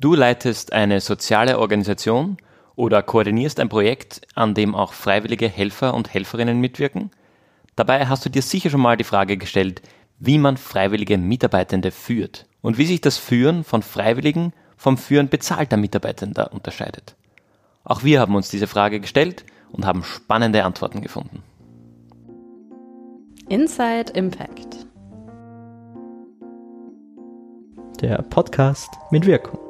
Du leitest eine soziale Organisation oder koordinierst ein Projekt, an dem auch freiwillige Helfer und Helferinnen mitwirken. Dabei hast du dir sicher schon mal die Frage gestellt, wie man freiwillige Mitarbeitende führt und wie sich das Führen von Freiwilligen vom Führen bezahlter Mitarbeitender unterscheidet. Auch wir haben uns diese Frage gestellt und haben spannende Antworten gefunden. Inside Impact. Der Podcast mit Wirkung.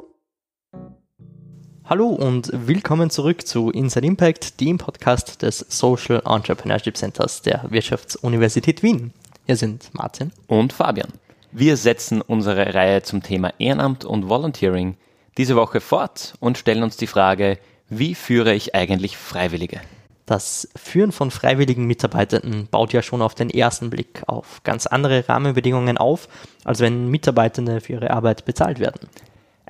Hallo und willkommen zurück zu Inside Impact, dem Podcast des Social Entrepreneurship Centers der Wirtschaftsuniversität Wien. Hier sind Martin und Fabian. Wir setzen unsere Reihe zum Thema Ehrenamt und Volunteering diese Woche fort und stellen uns die Frage, wie führe ich eigentlich Freiwillige? Das Führen von freiwilligen Mitarbeitenden baut ja schon auf den ersten Blick auf ganz andere Rahmenbedingungen auf, als wenn Mitarbeitende für ihre Arbeit bezahlt werden.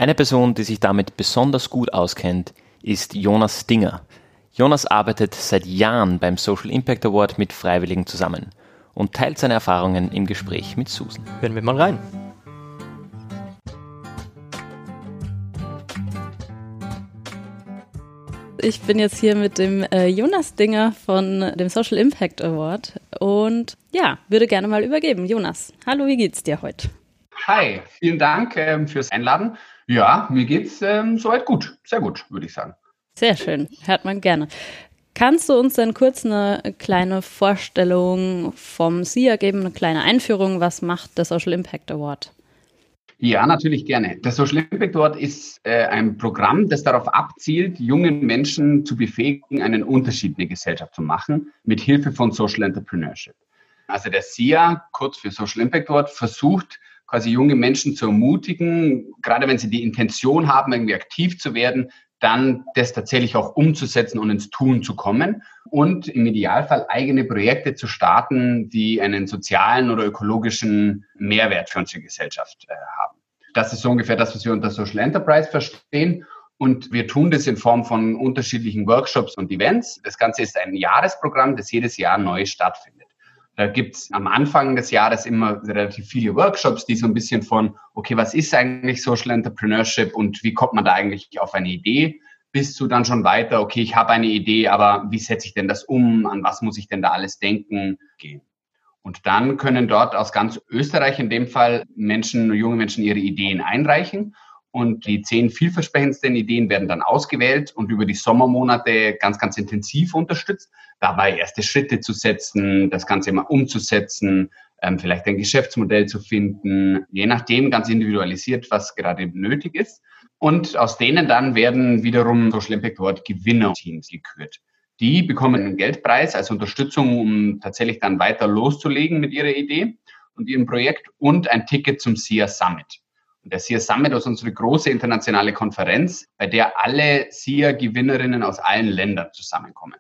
Eine Person, die sich damit besonders gut auskennt, ist Jonas Dinger. Jonas arbeitet seit Jahren beim Social Impact Award mit Freiwilligen zusammen und teilt seine Erfahrungen im Gespräch mit Susan. Hören wir mal rein. Ich bin jetzt hier mit dem äh, Jonas Dinger von dem Social Impact Award und ja, würde gerne mal übergeben. Jonas, hallo, wie geht's dir heute? Hi, vielen Dank ähm, fürs Einladen. Ja, mir geht's ähm, soweit gut. Sehr gut, würde ich sagen. Sehr schön, hört man gerne. Kannst du uns dann kurz eine kleine Vorstellung vom SIA geben, eine kleine Einführung? Was macht der Social Impact Award? Ja, natürlich gerne. Der Social Impact Award ist äh, ein Programm, das darauf abzielt, jungen Menschen zu befähigen, einen Unterschied in der Gesellschaft zu machen, mit Hilfe von Social Entrepreneurship. Also der SIA, kurz für Social Impact Award, versucht quasi junge Menschen zu ermutigen, gerade wenn sie die Intention haben, irgendwie aktiv zu werden, dann das tatsächlich auch umzusetzen und ins Tun zu kommen und im Idealfall eigene Projekte zu starten, die einen sozialen oder ökologischen Mehrwert für unsere Gesellschaft äh, haben. Das ist so ungefähr das, was wir unter Social Enterprise verstehen. Und wir tun das in Form von unterschiedlichen Workshops und Events. Das Ganze ist ein Jahresprogramm, das jedes Jahr neu stattfindet. Da gibt's am Anfang des Jahres immer relativ viele Workshops, die so ein bisschen von, okay, was ist eigentlich Social Entrepreneurship und wie kommt man da eigentlich auf eine Idee, bis zu dann schon weiter, okay, ich habe eine Idee, aber wie setze ich denn das um, an was muss ich denn da alles denken, gehen. Und dann können dort aus ganz Österreich in dem Fall Menschen, junge Menschen ihre Ideen einreichen und die zehn vielversprechendsten Ideen werden dann ausgewählt und über die Sommermonate ganz, ganz intensiv unterstützt, dabei erste Schritte zu setzen, das Ganze mal umzusetzen, ähm, vielleicht ein Geschäftsmodell zu finden, je nachdem ganz individualisiert, was gerade nötig ist. Und aus denen dann werden wiederum Social Impact Award Gewinnerteams gekürt. Die bekommen einen Geldpreis als Unterstützung, um tatsächlich dann weiter loszulegen mit ihrer Idee und ihrem Projekt und ein Ticket zum SIA Summit. Der SIA Summit ist unsere große internationale Konferenz, bei der alle SIA-Gewinnerinnen aus allen Ländern zusammenkommen.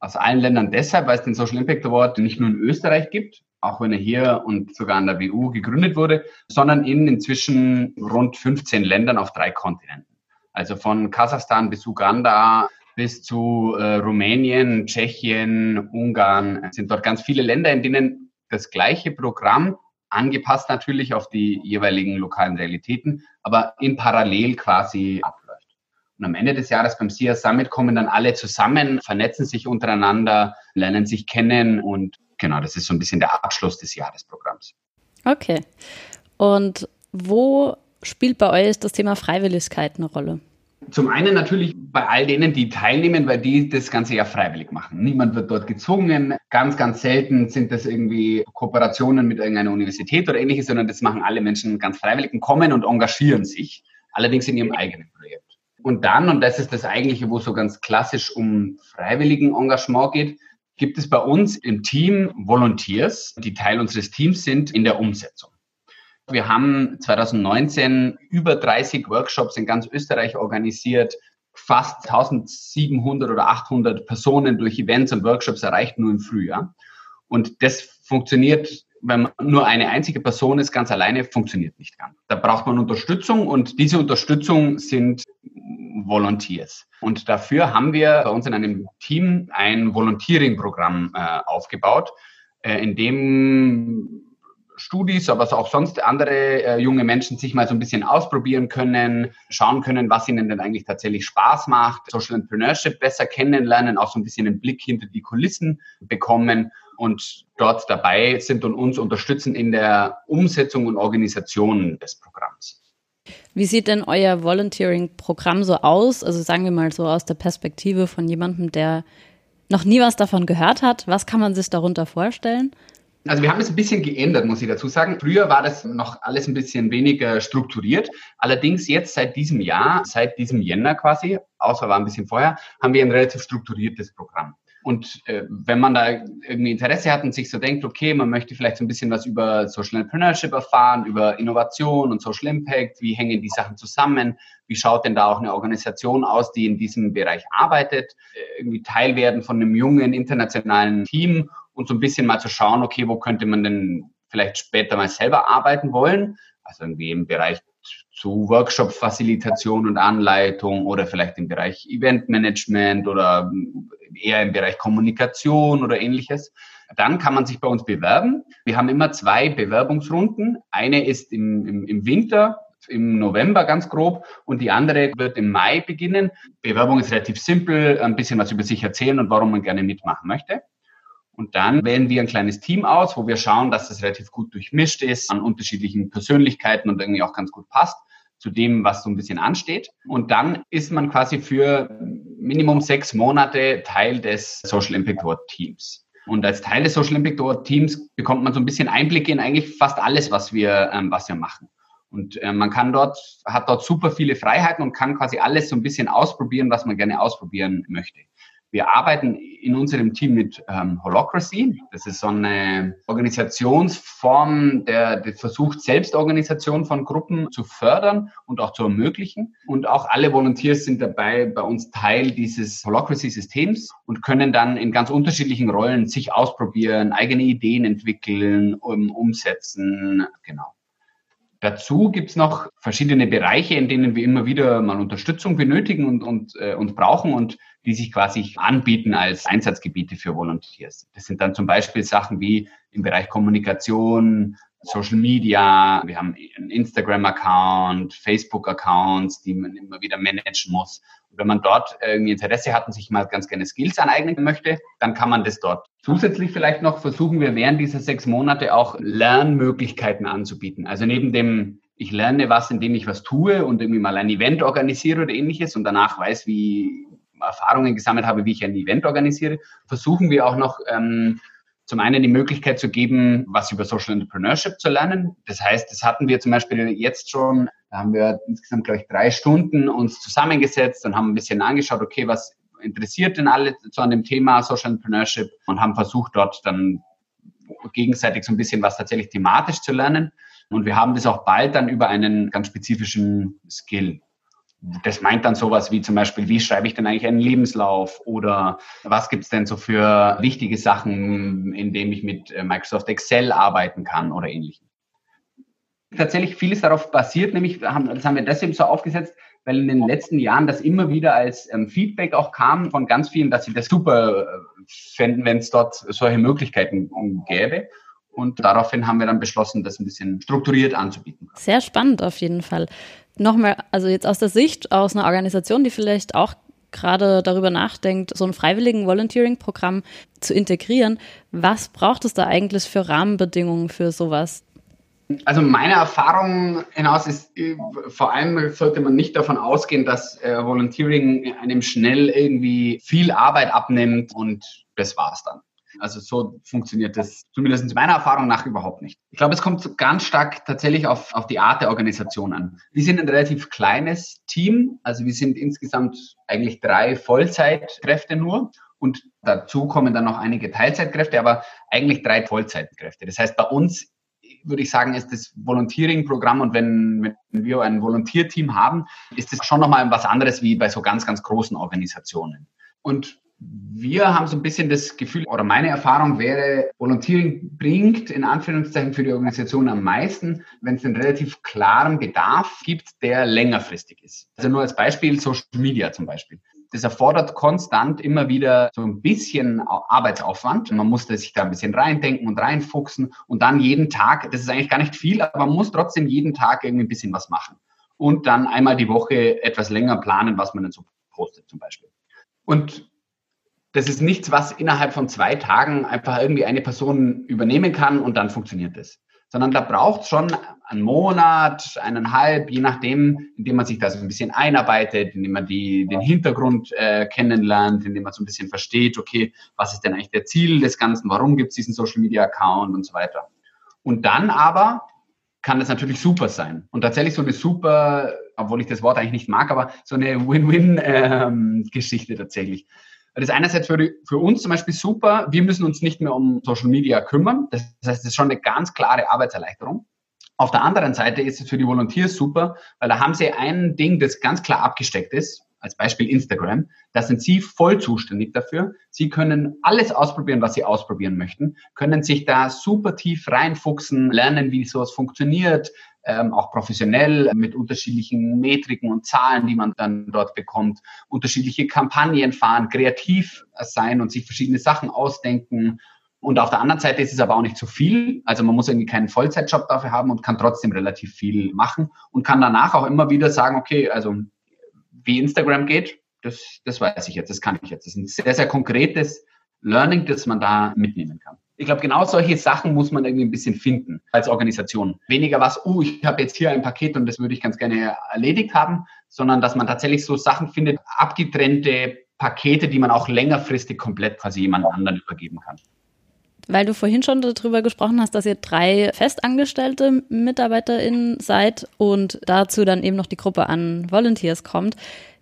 Aus allen Ländern deshalb, weil es den Social Impact Award nicht nur in Österreich gibt, auch wenn er hier und sogar an der WU gegründet wurde, sondern in inzwischen rund 15 Ländern auf drei Kontinenten. Also von Kasachstan bis Uganda bis zu äh, Rumänien, Tschechien, Ungarn sind dort ganz viele Länder, in denen das gleiche Programm angepasst natürlich auf die jeweiligen lokalen Realitäten, aber in parallel quasi abläuft. Und am Ende des Jahres beim SIA Summit kommen dann alle zusammen, vernetzen sich untereinander, lernen sich kennen und genau, das ist so ein bisschen der Abschluss des Jahresprogramms. Okay. Und wo spielt bei euch das Thema Freiwilligkeit eine Rolle? Zum einen natürlich bei all denen, die teilnehmen, weil die das Ganze ja freiwillig machen. Niemand wird dort gezwungen. Ganz, ganz selten sind das irgendwie Kooperationen mit irgendeiner Universität oder ähnliches, sondern das machen alle Menschen ganz freiwillig und kommen und engagieren sich. Allerdings in ihrem eigenen Projekt. Und dann, und das ist das eigentliche, wo es so ganz klassisch um freiwilligen Engagement geht, gibt es bei uns im Team Volunteers, die Teil unseres Teams sind in der Umsetzung. Wir haben 2019 über 30 Workshops in ganz Österreich organisiert, fast 1700 oder 800 Personen durch Events und Workshops erreicht, nur im Frühjahr. Und das funktioniert, wenn man nur eine einzige Person ist, ganz alleine, funktioniert nicht ganz. Da braucht man Unterstützung und diese Unterstützung sind Volunteers. Und dafür haben wir bei uns in einem Team ein Volunteering-Programm äh, aufgebaut, äh, in dem Studis, aber auch sonst andere äh, junge Menschen sich mal so ein bisschen ausprobieren können, schauen können, was ihnen denn eigentlich tatsächlich Spaß macht, Social Entrepreneurship besser kennenlernen, auch so ein bisschen einen Blick hinter die Kulissen bekommen und dort dabei sind und uns unterstützen in der Umsetzung und Organisation des Programms. Wie sieht denn euer Volunteering-Programm so aus? Also sagen wir mal so aus der Perspektive von jemandem, der noch nie was davon gehört hat. Was kann man sich darunter vorstellen? Also wir haben es ein bisschen geändert, muss ich dazu sagen. Früher war das noch alles ein bisschen weniger strukturiert. Allerdings jetzt seit diesem Jahr, seit diesem Jänner quasi, außer war ein bisschen vorher, haben wir ein relativ strukturiertes Programm. Und äh, wenn man da irgendwie Interesse hat und sich so denkt, okay, man möchte vielleicht so ein bisschen was über Social Entrepreneurship erfahren, über Innovation und Social Impact, wie hängen die Sachen zusammen, wie schaut denn da auch eine Organisation aus, die in diesem Bereich arbeitet, äh, irgendwie Teil werden von einem jungen internationalen Team und so ein bisschen mal zu schauen, okay, wo könnte man denn vielleicht später mal selber arbeiten wollen, also irgendwie im Bereich zu Workshop-Facilitation und Anleitung oder vielleicht im Bereich Eventmanagement oder eher im Bereich Kommunikation oder ähnliches. Dann kann man sich bei uns bewerben. Wir haben immer zwei Bewerbungsrunden. Eine ist im, im, im Winter, im November ganz grob und die andere wird im Mai beginnen. Bewerbung ist relativ simpel, ein bisschen was über sich erzählen und warum man gerne mitmachen möchte. Und dann wählen wir ein kleines Team aus, wo wir schauen, dass das relativ gut durchmischt ist an unterschiedlichen Persönlichkeiten und irgendwie auch ganz gut passt zu dem, was so ein bisschen ansteht. Und dann ist man quasi für Minimum sechs Monate Teil des Social Impact Award Teams. Und als Teil des Social Impact Award Teams bekommt man so ein bisschen Einblicke in eigentlich fast alles, was wir, ähm, was wir machen. Und äh, man kann dort, hat dort super viele Freiheiten und kann quasi alles so ein bisschen ausprobieren, was man gerne ausprobieren möchte. Wir arbeiten in unserem Team mit ähm, Holocracy. Das ist so eine Organisationsform, der, der versucht, Selbstorganisation von Gruppen zu fördern und auch zu ermöglichen. Und auch alle Volunteers sind dabei bei uns Teil dieses Holocracy-Systems und können dann in ganz unterschiedlichen Rollen sich ausprobieren, eigene Ideen entwickeln, um, umsetzen. Genau. Dazu gibt's noch verschiedene Bereiche, in denen wir immer wieder mal Unterstützung benötigen und, und, äh, und brauchen und die sich quasi anbieten als Einsatzgebiete für Volunteers. Das sind dann zum Beispiel Sachen wie im Bereich Kommunikation, Social Media, wir haben einen Instagram-Account, Facebook-Accounts, die man immer wieder managen muss. Und wenn man dort irgendwie Interesse hat und sich mal ganz gerne Skills aneignen möchte, dann kann man das dort. Zusätzlich vielleicht noch versuchen wir während dieser sechs Monate auch Lernmöglichkeiten anzubieten. Also neben dem, ich lerne was, indem ich was tue und irgendwie mal ein Event organisiere oder ähnliches und danach weiß, wie Erfahrungen gesammelt habe, wie ich ein Event organisiere, versuchen wir auch noch ähm, zum einen die Möglichkeit zu geben, was über Social Entrepreneurship zu lernen. Das heißt, das hatten wir zum Beispiel jetzt schon, da haben wir insgesamt, glaube ich, drei Stunden uns zusammengesetzt und haben ein bisschen angeschaut, okay, was interessiert denn alle so an dem Thema Social Entrepreneurship und haben versucht, dort dann gegenseitig so ein bisschen was tatsächlich thematisch zu lernen. Und wir haben das auch bald dann über einen ganz spezifischen Skill das meint dann sowas wie zum Beispiel, wie schreibe ich denn eigentlich einen Lebenslauf oder was gibt's denn so für wichtige Sachen, in denen ich mit äh, Microsoft Excel arbeiten kann oder ähnlichem. Tatsächlich vieles darauf basiert, nämlich das haben wir deswegen so aufgesetzt, weil in den letzten Jahren das immer wieder als ähm, Feedback auch kam von ganz vielen, dass sie das super äh, fänden, wenn es dort solche Möglichkeiten gäbe. Und daraufhin haben wir dann beschlossen, das ein bisschen strukturiert anzubieten. Sehr spannend auf jeden Fall. Nochmal, also jetzt aus der Sicht aus einer Organisation, die vielleicht auch gerade darüber nachdenkt, so ein freiwilligen Volunteering-Programm zu integrieren. Was braucht es da eigentlich für Rahmenbedingungen für sowas? Also meine Erfahrung hinaus ist, äh, vor allem sollte man nicht davon ausgehen, dass äh, Volunteering einem schnell irgendwie viel Arbeit abnimmt und das war's dann. Also so funktioniert das zumindest meiner Erfahrung nach überhaupt nicht. Ich glaube, es kommt ganz stark tatsächlich auf, auf die Art der Organisation an. Wir sind ein relativ kleines Team, also wir sind insgesamt eigentlich drei Vollzeitkräfte nur und dazu kommen dann noch einige Teilzeitkräfte, aber eigentlich drei Vollzeitkräfte. Das heißt, bei uns würde ich sagen, ist das Volunteering-Programm und wenn, wenn wir ein Volontierteam haben, ist das schon nochmal was anderes wie bei so ganz, ganz großen Organisationen. Und wir haben so ein bisschen das Gefühl, oder meine Erfahrung wäre, Volunteering bringt in Anführungszeichen für die Organisation am meisten, wenn es einen relativ klaren Bedarf gibt, der längerfristig ist. Also nur als Beispiel Social Media zum Beispiel. Das erfordert konstant immer wieder so ein bisschen Arbeitsaufwand. Man muss sich da ein bisschen reindenken und reinfuchsen und dann jeden Tag, das ist eigentlich gar nicht viel, aber man muss trotzdem jeden Tag irgendwie ein bisschen was machen. Und dann einmal die Woche etwas länger planen, was man dann so postet zum Beispiel. Und das ist nichts, was innerhalb von zwei Tagen einfach irgendwie eine Person übernehmen kann und dann funktioniert es sondern da braucht es schon einen Monat, eineinhalb, je nachdem, indem man sich da so ein bisschen einarbeitet, indem man die, den Hintergrund äh, kennenlernt, indem man so ein bisschen versteht, okay, was ist denn eigentlich der Ziel des Ganzen, warum gibt es diesen Social Media Account und so weiter. Und dann aber kann das natürlich super sein. Und tatsächlich so eine super, obwohl ich das Wort eigentlich nicht mag, aber so eine Win-Win-Geschichte ähm, tatsächlich. Das ist einerseits für, für uns zum Beispiel super. Wir müssen uns nicht mehr um Social Media kümmern. Das, heißt, das ist schon eine ganz klare Arbeitserleichterung. Auf der anderen Seite ist es für die Volunteers super, weil da haben sie ein Ding, das ganz klar abgesteckt ist. Als Beispiel Instagram. Da sind Sie voll zuständig dafür. Sie können alles ausprobieren, was Sie ausprobieren möchten, können sich da super tief reinfuchsen, lernen, wie sowas funktioniert, ähm, auch professionell mit unterschiedlichen Metriken und Zahlen, die man dann dort bekommt, unterschiedliche Kampagnen fahren, kreativ sein und sich verschiedene Sachen ausdenken. Und auf der anderen Seite ist es aber auch nicht zu viel. Also man muss irgendwie keinen Vollzeitjob dafür haben und kann trotzdem relativ viel machen und kann danach auch immer wieder sagen, okay, also wie Instagram geht, das, das weiß ich jetzt, das kann ich jetzt. Das ist ein sehr, sehr konkretes Learning, das man da mitnehmen kann. Ich glaube, genau solche Sachen muss man irgendwie ein bisschen finden als Organisation. Weniger was, oh, ich habe jetzt hier ein Paket und das würde ich ganz gerne erledigt haben, sondern dass man tatsächlich so Sachen findet, abgetrennte Pakete, die man auch längerfristig komplett quasi jemand anderen übergeben kann. Weil du vorhin schon darüber gesprochen hast, dass ihr drei festangestellte MitarbeiterInnen seid und dazu dann eben noch die Gruppe an Volunteers kommt.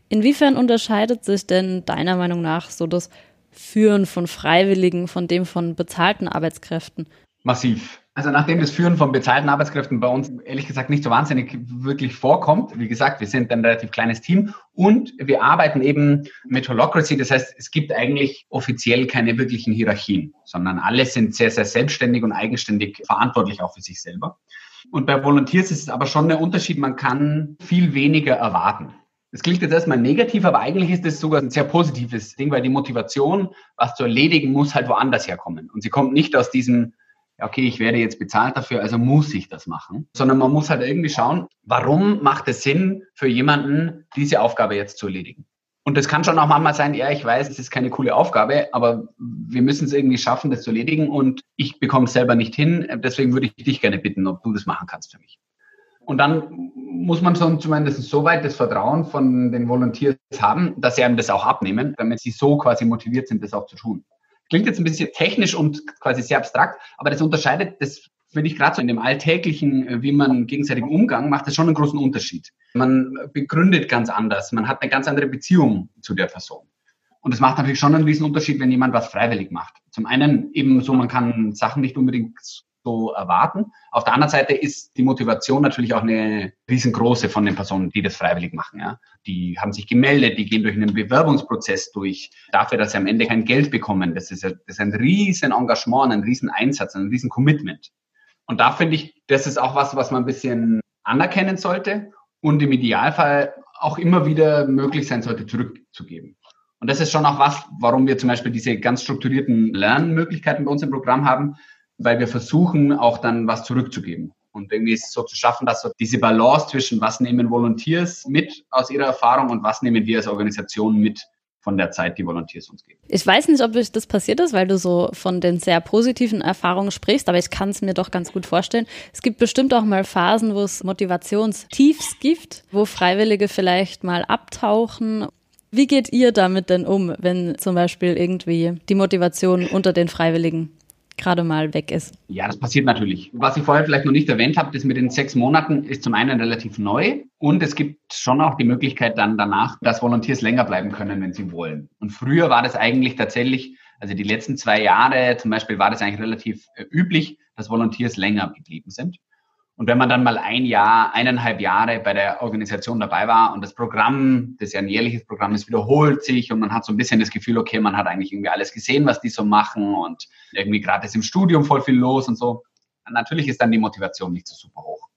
Inwiefern unterscheidet sich denn deiner Meinung nach so das Führen von Freiwilligen von dem von bezahlten Arbeitskräften? Massiv. Also nachdem das Führen von bezahlten Arbeitskräften bei uns ehrlich gesagt nicht so wahnsinnig wirklich vorkommt, wie gesagt, wir sind ein relativ kleines Team und wir arbeiten eben mit Holocracy. Das heißt, es gibt eigentlich offiziell keine wirklichen Hierarchien, sondern alle sind sehr, sehr selbstständig und eigenständig verantwortlich auch für sich selber. Und bei Volunteers ist es aber schon der Unterschied, man kann viel weniger erwarten. Das klingt jetzt erstmal negativ, aber eigentlich ist das sogar ein sehr positives Ding, weil die Motivation, was zu erledigen, muss halt woanders herkommen. Und sie kommt nicht aus diesem, okay, ich werde jetzt bezahlt dafür, also muss ich das machen, sondern man muss halt irgendwie schauen, warum macht es Sinn für jemanden, diese Aufgabe jetzt zu erledigen. Und das kann schon auch manchmal sein, ja, ich weiß, es ist keine coole Aufgabe, aber wir müssen es irgendwie schaffen, das zu erledigen und ich bekomme es selber nicht hin. Deswegen würde ich dich gerne bitten, ob du das machen kannst für mich. Und dann muss man schon zumindest so weit das Vertrauen von den Volunteers haben, dass sie einem das auch abnehmen, damit sie so quasi motiviert sind, das auch zu tun. Klingt jetzt ein bisschen technisch und quasi sehr abstrakt, aber das unterscheidet, das finde ich gerade so in dem alltäglichen, äh, wie man gegenseitigen Umgang macht, das schon einen großen Unterschied. Man begründet ganz anders, man hat eine ganz andere Beziehung zu der Person. Und das macht natürlich schon einen riesen Unterschied, wenn jemand was freiwillig macht. Zum einen eben so, man kann Sachen nicht unbedingt so erwarten. Auf der anderen Seite ist die Motivation natürlich auch eine riesengroße von den Personen, die das freiwillig machen. Ja. Die haben sich gemeldet, die gehen durch einen Bewerbungsprozess durch, dafür, dass sie am Ende kein Geld bekommen. Das ist, das ist ein riesen Engagement, ein riesen Einsatz, ein riesen Commitment. Und da finde ich, das ist auch was, was man ein bisschen anerkennen sollte und im Idealfall auch immer wieder möglich sein sollte, zurückzugeben. Und das ist schon auch was, warum wir zum Beispiel diese ganz strukturierten Lernmöglichkeiten bei uns im Programm haben, weil wir versuchen auch dann was zurückzugeben. Und irgendwie ist es so zu schaffen, dass so diese Balance zwischen was nehmen Volunteers mit aus ihrer Erfahrung und was nehmen wir als Organisation mit von der Zeit, die Volunteers uns geben. Ich weiß nicht, ob das passiert ist, weil du so von den sehr positiven Erfahrungen sprichst, aber ich kann es mir doch ganz gut vorstellen. Es gibt bestimmt auch mal Phasen, wo es Motivationstiefs gibt, wo Freiwillige vielleicht mal abtauchen. Wie geht ihr damit denn um, wenn zum Beispiel irgendwie die Motivation unter den Freiwilligen gerade mal weg ist. Ja, das passiert natürlich. Was ich vorher vielleicht noch nicht erwähnt habe, das mit den sechs Monaten ist zum einen relativ neu und es gibt schon auch die Möglichkeit dann danach, dass Volunteers länger bleiben können, wenn sie wollen. Und früher war das eigentlich tatsächlich, also die letzten zwei Jahre zum Beispiel war das eigentlich relativ äh, üblich, dass Volunteers länger geblieben sind. Und wenn man dann mal ein Jahr, eineinhalb Jahre bei der Organisation dabei war und das Programm, das ja ein jährliches Programm ist, wiederholt sich und man hat so ein bisschen das Gefühl, okay, man hat eigentlich irgendwie alles gesehen, was die so machen und irgendwie gerade ist im Studium voll viel los und so, natürlich ist dann die Motivation nicht so super hoch.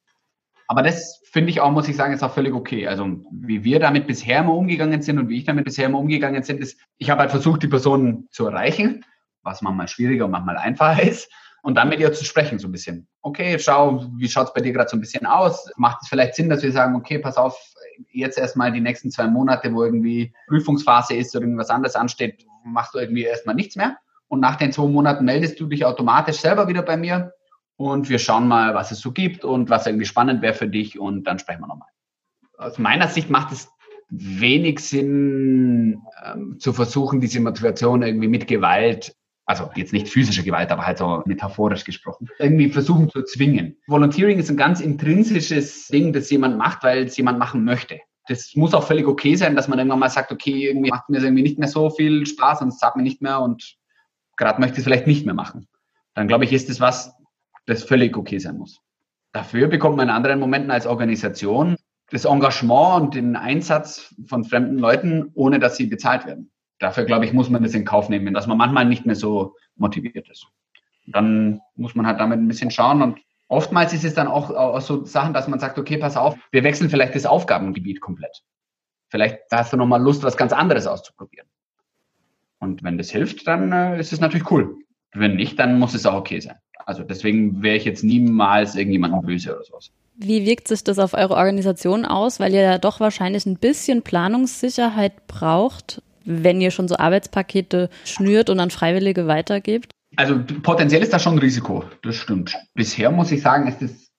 Aber das finde ich auch, muss ich sagen, ist auch völlig okay. Also wie wir damit bisher immer umgegangen sind und wie ich damit bisher immer umgegangen sind, ist, ich habe halt versucht, die Person zu erreichen, was manchmal schwieriger und manchmal einfacher ist. Und dann mit ihr zu sprechen, so ein bisschen. Okay, schau, wie schaut es bei dir gerade so ein bisschen aus? Macht es vielleicht Sinn, dass wir sagen, okay, pass auf, jetzt erstmal die nächsten zwei Monate, wo irgendwie Prüfungsphase ist oder irgendwas anderes ansteht, machst du irgendwie erstmal nichts mehr. Und nach den zwei Monaten meldest du dich automatisch selber wieder bei mir und wir schauen mal, was es so gibt und was irgendwie spannend wäre für dich und dann sprechen wir nochmal. Aus meiner Sicht macht es wenig Sinn, ähm, zu versuchen, diese Motivation irgendwie mit Gewalt, also jetzt nicht physische Gewalt, aber halt so metaphorisch gesprochen, irgendwie versuchen zu zwingen. Volunteering ist ein ganz intrinsisches Ding, das jemand macht, weil es jemand machen möchte. Das muss auch völlig okay sein, dass man irgendwann mal sagt, okay, irgendwie macht mir das irgendwie nicht mehr so viel Spaß und es sagt mir nicht mehr und gerade möchte ich es vielleicht nicht mehr machen. Dann glaube ich, ist es was, das völlig okay sein muss. Dafür bekommt man in anderen Momenten als Organisation das Engagement und den Einsatz von fremden Leuten, ohne dass sie bezahlt werden. Dafür, glaube ich, muss man das in Kauf nehmen, dass man manchmal nicht mehr so motiviert ist. Dann muss man halt damit ein bisschen schauen und oftmals ist es dann auch, so Sachen, dass man sagt, okay, pass auf, wir wechseln vielleicht das Aufgabengebiet komplett. Vielleicht hast du nochmal Lust, was ganz anderes auszuprobieren. Und wenn das hilft, dann äh, ist es natürlich cool. Wenn nicht, dann muss es auch okay sein. Also deswegen wäre ich jetzt niemals irgendjemandem böse oder sowas. Wie wirkt sich das auf eure Organisation aus? Weil ihr ja doch wahrscheinlich ein bisschen Planungssicherheit braucht, wenn ihr schon so Arbeitspakete schnürt und an Freiwillige weitergebt? Also potenziell ist das schon ein Risiko, das stimmt. Bisher muss ich sagen, ist das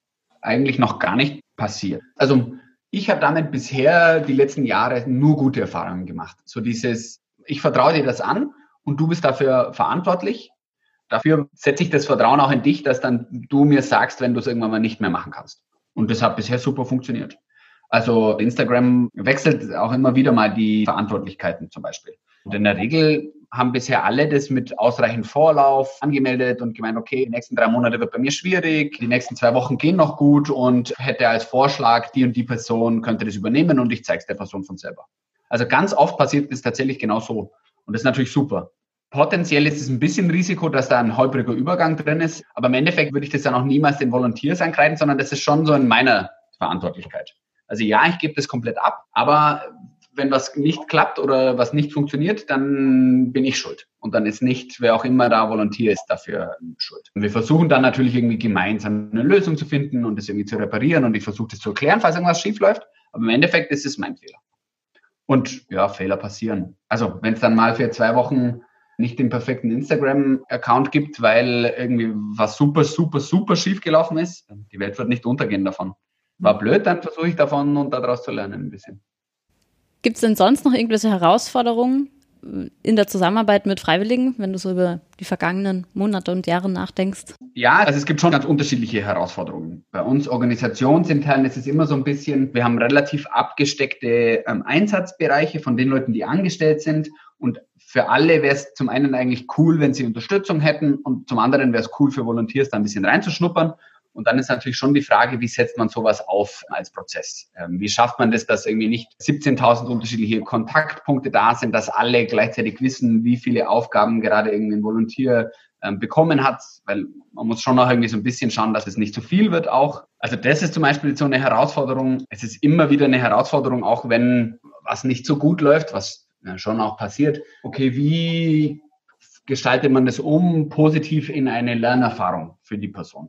eigentlich noch gar nicht passiert. Also ich habe damit bisher die letzten Jahre nur gute Erfahrungen gemacht. So dieses, ich vertraue dir das an und du bist dafür verantwortlich Dafür setze ich das Vertrauen auch in dich, dass dann du mir sagst, wenn du es irgendwann mal nicht mehr machen kannst. Und das hat bisher super funktioniert. Also Instagram wechselt auch immer wieder mal die Verantwortlichkeiten zum Beispiel. Und in der Regel haben bisher alle das mit ausreichend Vorlauf angemeldet und gemeint, okay, die nächsten drei Monate wird bei mir schwierig, die nächsten zwei Wochen gehen noch gut und hätte als Vorschlag, die und die Person könnte das übernehmen und ich zeige es der Person von selber. Also ganz oft passiert das tatsächlich genau so. Und das ist natürlich super. Potenziell ist es ein bisschen Risiko, dass da ein holpriger Übergang drin ist. Aber im Endeffekt würde ich das dann auch niemals den Volunteers ankreiden, sondern das ist schon so in meiner Verantwortlichkeit. Also ja, ich gebe das komplett ab, aber wenn was nicht klappt oder was nicht funktioniert, dann bin ich schuld. Und dann ist nicht, wer auch immer da Volontier ist, dafür schuld. Und wir versuchen dann natürlich irgendwie gemeinsam eine Lösung zu finden und das irgendwie zu reparieren und ich versuche das zu erklären, falls irgendwas schief läuft. Aber im Endeffekt ist es mein Fehler. Und ja, Fehler passieren. Also wenn es dann mal für zwei Wochen nicht den perfekten Instagram-Account gibt, weil irgendwie was super, super, super schief gelaufen ist. Die Welt wird nicht untergehen davon. War blöd, dann versuche ich davon und daraus zu lernen ein bisschen. Gibt es denn sonst noch irgendwelche Herausforderungen in der Zusammenarbeit mit Freiwilligen, wenn du so über die vergangenen Monate und Jahre nachdenkst? Ja, also es gibt schon ganz unterschiedliche Herausforderungen. Bei uns organisationsintern ist es immer so ein bisschen, wir haben relativ abgesteckte ähm, Einsatzbereiche von den Leuten, die angestellt sind und für alle wäre es zum einen eigentlich cool, wenn sie Unterstützung hätten und zum anderen wäre es cool für Volunteers da ein bisschen reinzuschnuppern. Und dann ist natürlich schon die Frage, wie setzt man sowas auf als Prozess? Ähm, wie schafft man das, dass irgendwie nicht 17.000 unterschiedliche Kontaktpunkte da sind, dass alle gleichzeitig wissen, wie viele Aufgaben gerade irgendein Volunteer ähm, bekommen hat? Weil man muss schon auch irgendwie so ein bisschen schauen, dass es nicht zu viel wird auch. Also das ist zum Beispiel so eine Herausforderung. Es ist immer wieder eine Herausforderung, auch wenn was nicht so gut läuft, was schon auch passiert. Okay, wie gestaltet man das um positiv in eine Lernerfahrung für die Person?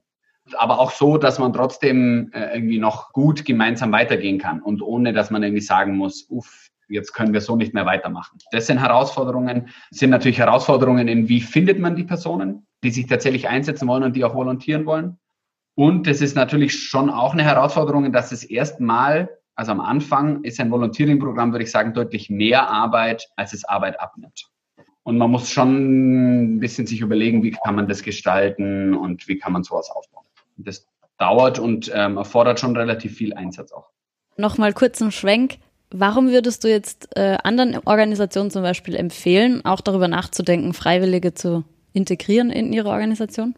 Aber auch so, dass man trotzdem äh, irgendwie noch gut gemeinsam weitergehen kann und ohne, dass man irgendwie sagen muss, uff, jetzt können wir so nicht mehr weitermachen. Das sind Herausforderungen, sind natürlich Herausforderungen in, wie findet man die Personen, die sich tatsächlich einsetzen wollen und die auch volontieren wollen. Und es ist natürlich schon auch eine Herausforderung, dass es erstmal also am Anfang ist ein Volunteering-Programm, würde ich sagen, deutlich mehr Arbeit, als es Arbeit abnimmt. Und man muss schon ein bisschen sich überlegen, wie kann man das gestalten und wie kann man sowas aufbauen. Das dauert und ähm, erfordert schon relativ viel Einsatz auch. Nochmal kurz einen Schwenk. Warum würdest du jetzt äh, anderen Organisationen zum Beispiel empfehlen, auch darüber nachzudenken, Freiwillige zu integrieren in ihre Organisation?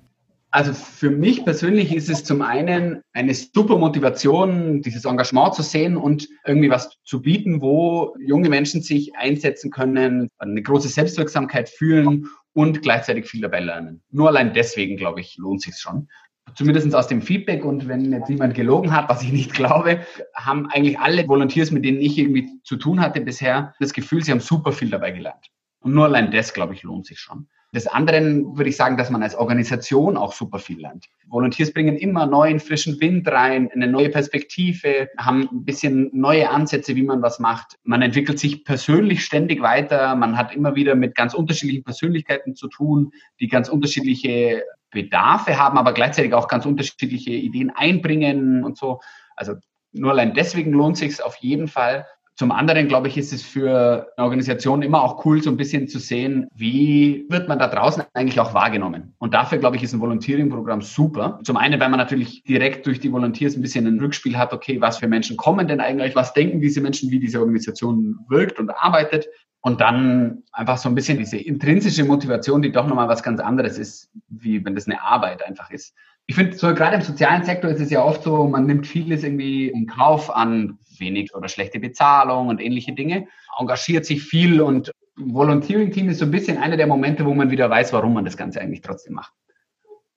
Also für mich persönlich ist es zum einen eine super Motivation, dieses Engagement zu sehen und irgendwie was zu bieten, wo junge Menschen sich einsetzen können, eine große Selbstwirksamkeit fühlen und gleichzeitig viel dabei lernen. Nur allein deswegen, glaube ich, lohnt sich schon. Zumindest aus dem Feedback und wenn jetzt niemand gelogen hat, was ich nicht glaube, haben eigentlich alle Volunteers, mit denen ich irgendwie zu tun hatte bisher, das Gefühl, sie haben super viel dabei gelernt. Und nur allein das, glaube ich, lohnt sich schon. Des anderen würde ich sagen, dass man als Organisation auch super viel lernt. Volunteers bringen immer neuen, frischen Wind rein, eine neue Perspektive, haben ein bisschen neue Ansätze, wie man was macht. Man entwickelt sich persönlich ständig weiter. Man hat immer wieder mit ganz unterschiedlichen Persönlichkeiten zu tun, die ganz unterschiedliche Bedarfe haben, aber gleichzeitig auch ganz unterschiedliche Ideen einbringen und so. Also nur allein deswegen lohnt sich auf jeden Fall. Zum anderen, glaube ich, ist es für eine Organisation immer auch cool, so ein bisschen zu sehen, wie wird man da draußen eigentlich auch wahrgenommen. Und dafür, glaube ich, ist ein Volunteering-Programm super. Zum einen, weil man natürlich direkt durch die Volunteers ein bisschen ein Rückspiel hat, okay, was für Menschen kommen denn eigentlich, was denken diese Menschen, wie diese Organisation wirkt und arbeitet. Und dann einfach so ein bisschen diese intrinsische Motivation, die doch nochmal was ganz anderes ist, wie wenn das eine Arbeit einfach ist. Ich finde, so gerade im sozialen Sektor ist es ja oft so, man nimmt vieles irgendwie in Kauf an wenig oder schlechte Bezahlung und ähnliche Dinge, engagiert sich viel und Volunteering Team ist so ein bisschen einer der Momente, wo man wieder weiß, warum man das Ganze eigentlich trotzdem macht.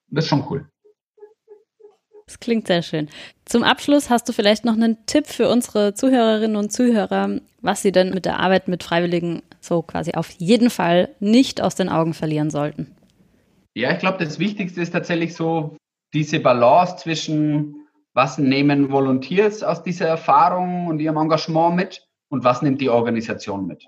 Das ist schon cool. Das klingt sehr schön. Zum Abschluss hast du vielleicht noch einen Tipp für unsere Zuhörerinnen und Zuhörer, was sie denn mit der Arbeit mit Freiwilligen so quasi auf jeden Fall nicht aus den Augen verlieren sollten. Ja, ich glaube, das Wichtigste ist tatsächlich so diese Balance zwischen was nehmen Volunteers aus dieser Erfahrung und ihrem Engagement mit und was nimmt die Organisation mit.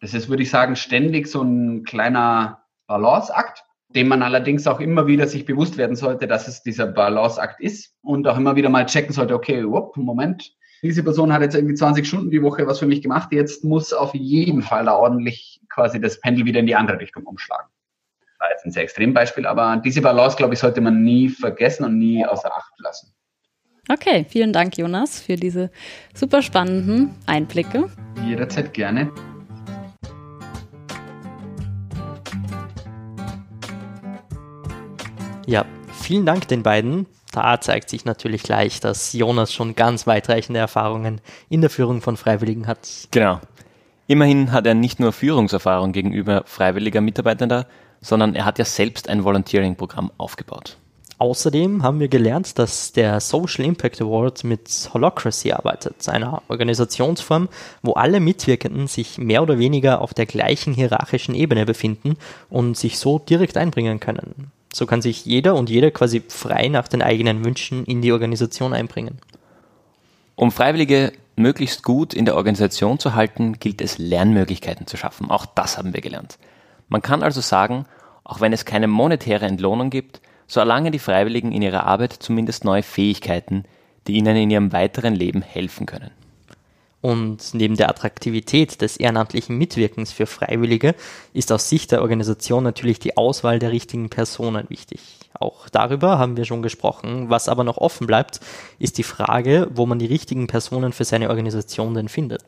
Das ist, würde ich sagen, ständig so ein kleiner Balanceakt, dem man allerdings auch immer wieder sich bewusst werden sollte, dass es dieser Balanceakt ist und auch immer wieder mal checken sollte, okay, whoop, Moment, diese Person hat jetzt irgendwie 20 Stunden die Woche was für mich gemacht, jetzt muss auf jeden Fall da ordentlich quasi das Pendel wieder in die andere Richtung umschlagen. Das war jetzt ein sehr Extrembeispiel, aber diese Balance, glaube ich, sollte man nie vergessen und nie außer Acht lassen. Okay, vielen Dank, Jonas, für diese super spannenden Einblicke. Jederzeit gerne. Ja, vielen Dank den beiden. Da zeigt sich natürlich gleich, dass Jonas schon ganz weitreichende Erfahrungen in der Führung von Freiwilligen hat. Genau. Immerhin hat er nicht nur Führungserfahrung gegenüber freiwilliger Mitarbeitender, sondern er hat ja selbst ein Volunteering-Programm aufgebaut. Außerdem haben wir gelernt, dass der Social Impact Award mit Holocracy arbeitet, einer Organisationsform, wo alle Mitwirkenden sich mehr oder weniger auf der gleichen hierarchischen Ebene befinden und sich so direkt einbringen können. So kann sich jeder und jede quasi frei nach den eigenen Wünschen in die Organisation einbringen. Um Freiwillige möglichst gut in der Organisation zu halten, gilt es Lernmöglichkeiten zu schaffen. Auch das haben wir gelernt. Man kann also sagen, auch wenn es keine monetäre Entlohnung gibt, so erlangen die Freiwilligen in ihrer Arbeit zumindest neue Fähigkeiten, die ihnen in ihrem weiteren Leben helfen können. Und neben der Attraktivität des ehrenamtlichen Mitwirkens für Freiwillige ist aus Sicht der Organisation natürlich die Auswahl der richtigen Personen wichtig. Auch darüber haben wir schon gesprochen. Was aber noch offen bleibt, ist die Frage, wo man die richtigen Personen für seine Organisation denn findet.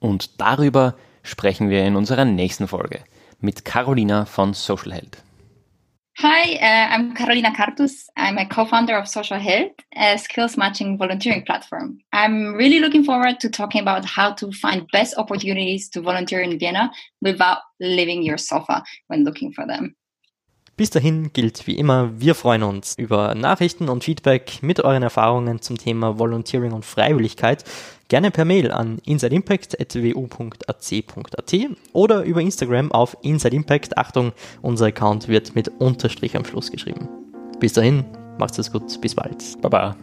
Und darüber sprechen wir in unserer nächsten Folge mit Carolina von Social Health. Hi, uh, I'm Carolina Cartus. I'm a co-founder of Social Health, a skills matching volunteering platform. I'm really looking forward to talking about how to find best opportunities to volunteer in Vienna without leaving your sofa when looking for them. Bis dahin gilt wie immer, wir freuen uns über Nachrichten und Feedback mit euren Erfahrungen zum Thema Volunteering und Freiwilligkeit. Gerne per Mail an insideimpact.wu.ac.at oder über Instagram auf insideimpact. Achtung, unser Account wird mit Unterstrich am Schluss geschrieben. Bis dahin, macht's es gut, bis bald. Baba.